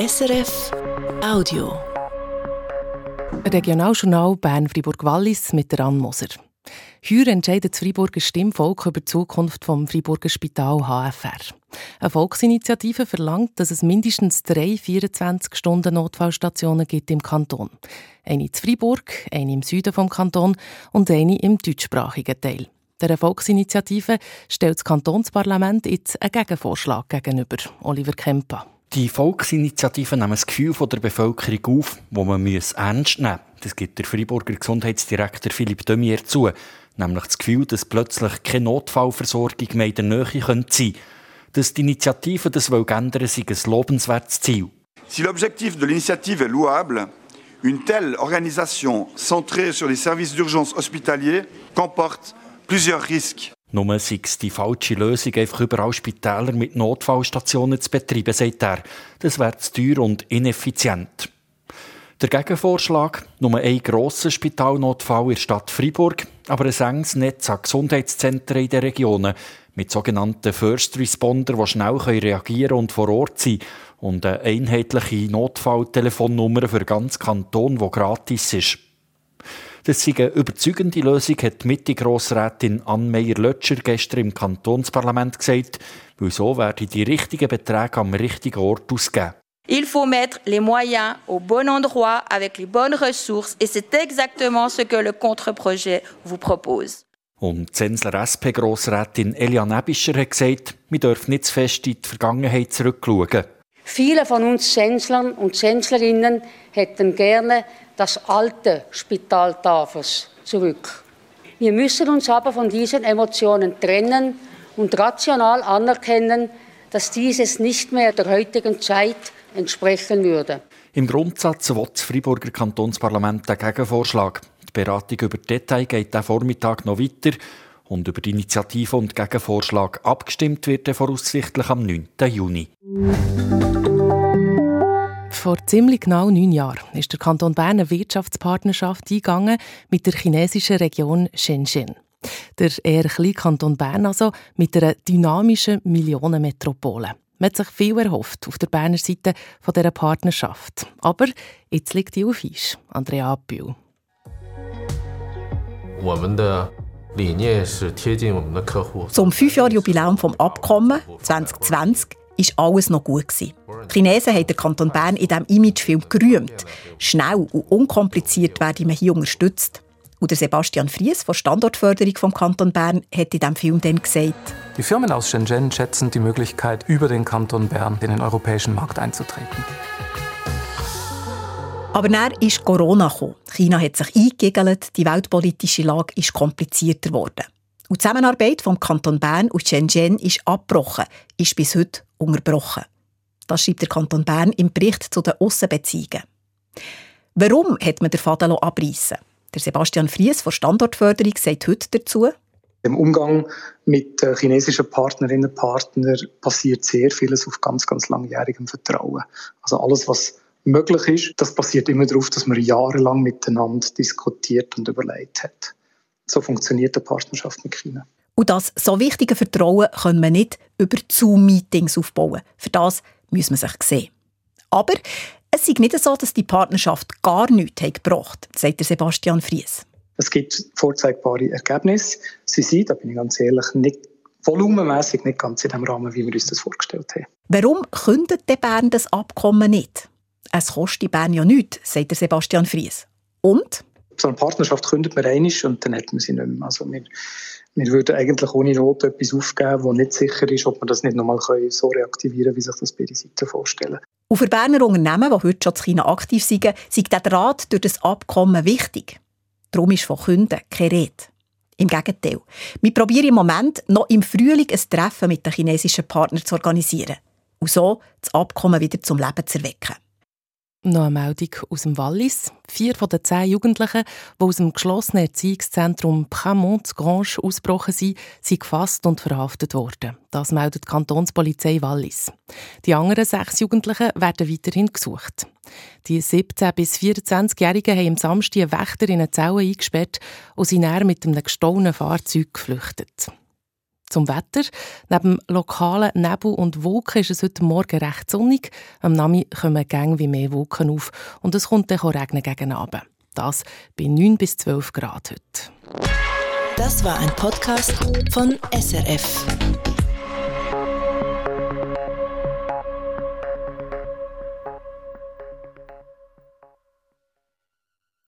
SRF Audio. Regionaljournal Bern-Fribourg-Wallis mit der Ann Moser. Heuer entscheidet das Freiburger Stimmvolk über die Zukunft vom Freiburger Spital HFR. Eine Volksinitiative verlangt, dass es mindestens drei 24-Stunden-Notfallstationen gibt im Kanton. Eine zu Freiburg, eine im Süden vom Kanton und eine im deutschsprachigen Teil. Der Volksinitiative stellt das Kantonsparlament jetzt einen Gegenvorschlag gegenüber. Oliver Kemper. Die Volksinitiative nehmen das Gefühl der Bevölkerung auf, das man ernst nehmen muss. Das gibt der Freiburger Gesundheitsdirektor Philipp Demier zu. Nämlich das Gefühl, dass plötzlich keine Notfallversorgung mehr in der Nähe sein könnte. Dass die Initiative das ändern sei ein lobenswertes Ziel. Si l'objectif de l'initiative est louable, une telle organisation centrée sur les services d'urgence hospitaliers comporte plusieurs risques. Nur sei es die falsche Lösung, einfach überall Spitäler mit Notfallstationen zu betreiben, sagt er. Das wäre zu teuer und ineffizient. Der Gegenvorschlag, nur ein grosser Spitalnotfall in der Stadt Freiburg, aber ein enges Netz an Gesundheitszentren in den Regionen mit sogenannten First Responder, die schnell reagieren und vor Ort sein und eine einheitliche Notfalltelefonnummer für ganz Kanton, die gratis ist. Das sei eine überzeugende Lösung, hat die Mitte-Grossrätin Anne-Meyer-Lötscher gestern im Kantonsparlament gesagt, weil so werden die richtigen Beträge am richtigen Ort ausgegeben. Il faut mettre les moyens au bon endroit avec les bonnes ressources et c'est exactement ce que le contre-projet vous propose. Und Zensler SP-Grossrätin Eliane Ebischer hat gesagt, wir dürfen nicht zu fest in die Vergangenheit zurückschauen. Viele von uns Zenslern und Zenslerinnen hätten gerne das alte Spital Tafels zurück. Wir müssen uns aber von diesen Emotionen trennen und rational anerkennen, dass dieses nicht mehr der heutigen Zeit entsprechen würde. Im Grundsatz will das Freiburger Kantonsparlament den Gegenvorschlag. Die Beratung über die Details geht am Vormittag noch weiter und über die Initiative und Gegenvorschlag abgestimmt wird voraussichtlich am 9. Juni. Vor ziemlich genau neun Jahren ist der Kanton Bern eine Wirtschaftspartnerschaft eingegangen mit der chinesischen Region Shenzhen. Der eher kleine Kanton Bern also mit einer dynamischen Millionenmetropole. Man hat sich viel erhofft auf der Berner Seite von dieser Partnerschaft. Aber jetzt liegt die auf Eis. Andrea Abbühl. Zum 5-Jahr-Jubiläum vom Abkommen 2020 war alles noch gut. Die Chinesen haben den Kanton Bern in diesem Imagefilm gerühmt. Schnell und unkompliziert werden wir hier unterstützt. Und Sebastian Fries von Standortförderung vom Kanton Bern hat in diesem Film dann gesagt, Die Firmen aus Shenzhen schätzen die Möglichkeit, über den Kanton Bern in den europäischen Markt einzutreten. Aber dann ist Corona gekommen. China hat sich eingegelt, die weltpolitische Lage ist komplizierter geworden. Und die Zusammenarbeit vom Kanton Bern und Shenzhen ist abgebrochen, ist bis heute unterbrochen. Das schreibt der Kanton Bern im Bericht zu den Aussenbeziehungen. Warum hat man den Faden abreißen? Der Sebastian Fries von Standortförderung sagt heute dazu. Im Umgang mit chinesischen Partnerinnen und Partnern passiert sehr vieles auf ganz, ganz langjährigem Vertrauen. Also alles, was möglich ist, das basiert immer darauf, dass man jahrelang miteinander diskutiert und überlegt hat. So funktioniert eine Partnerschaft mit China. Und das so wichtige Vertrauen können wir nicht über Zoom-Meetings aufbauen. Für das muss man sich sehen. Aber es ist nicht so, dass die Partnerschaft gar nichts gebracht hat, sagt Sebastian Fries. Es gibt vorzeigbare Ergebnisse. Sie sind, da bin ich ganz ehrlich, nicht volumenmässig nicht ganz in dem Rahmen, wie wir uns das vorgestellt haben. Warum kündet der Bern das Abkommen nicht? Es kostet Bern ja nichts, sagt Sebastian Fries. Und? So eine Partnerschaft kündet man einig und dann hat man sie nicht mehr. Also wir, wir würden eigentlich ohne Not etwas aufgeben, wo nicht sicher ist, ob man das nicht nochmal so reaktivieren kann, wie sich das beide Seiten vorstellen. Und für Berner Unternehmen, die heute schon in China aktiv sind, ist der Draht durch das Abkommen wichtig. Darum ist von Kunden keine Rede. Im Gegenteil. Wir probieren im Moment noch im Frühling ein Treffen mit den chinesischen Partnern zu organisieren und so das Abkommen wieder zum Leben zu erwecken. Noch eine Meldung aus dem Wallis. Vier von den zehn Jugendlichen, die aus dem geschlossenen Erziehungszentrum Pramont Grange ausgebrochen sind, sind gefasst und verhaftet worden. Das meldet die Kantonspolizei Wallis. Die anderen sechs Jugendlichen werden weiterhin gesucht. Die 17- bis 24-Jährigen haben am Samstag einen Wächter in eine Zelle eingesperrt und sind dann mit einem gestohlenen Fahrzeug geflüchtet. Zum Wetter. Neben lokalen Nebel und Wolken ist es heute Morgen recht sonnig. Am Nami kommen Gänge wie mehr Wolken auf und es kommt dann regnen gegen Abend. Das bei 9 bis 12 Grad heute. Das war ein Podcast von SRF.